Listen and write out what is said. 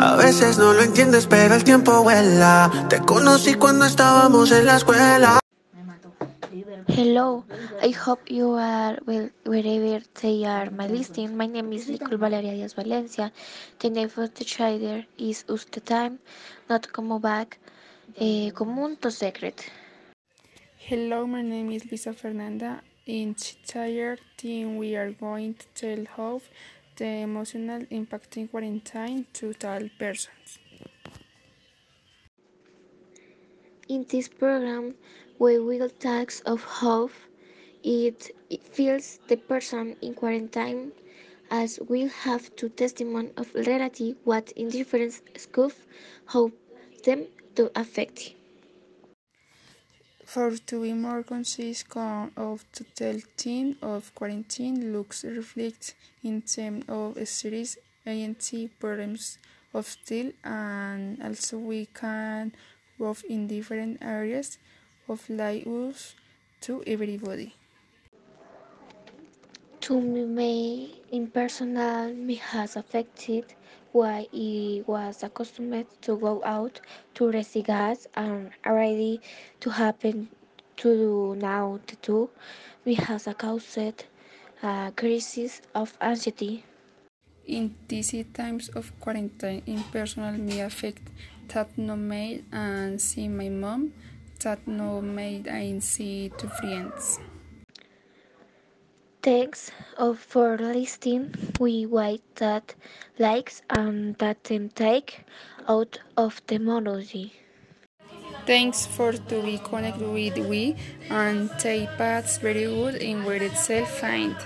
A veces no lo entiendes, pero el tiempo vuela. Te conocí cuando estábamos en la escuela. Hello, I hope you are well wherever they are my listening. My name is Nicole Valeria Diaz Valencia. The name of the trader is Uste Time, not come back. Eh, común to secret. Hello, my name is Lisa Fernanda. In Chitayer team, we are going to tell how the emotional impacting quarantine to all persons. In this program, we will talk of how it, it feels the person in quarantine as we'll have to testimony of reality what indifference scope how them to affect. For to be more concise con of total team of quarantine looks reflect in terms of series ANC problems of steel and also we can work in different areas of life to everybody. To me, in personal, me has affected why I was accustomed to go out to receive gas and already to happen to now the me has caused a crisis of anxiety. In these times of quarantine, in personal me affect that no mail and see my mom, that no mail and see two friends. Thanks of for listening. We wait that likes and that them take out of the. Thanks for to be connected with we and take parts very good in where itself find.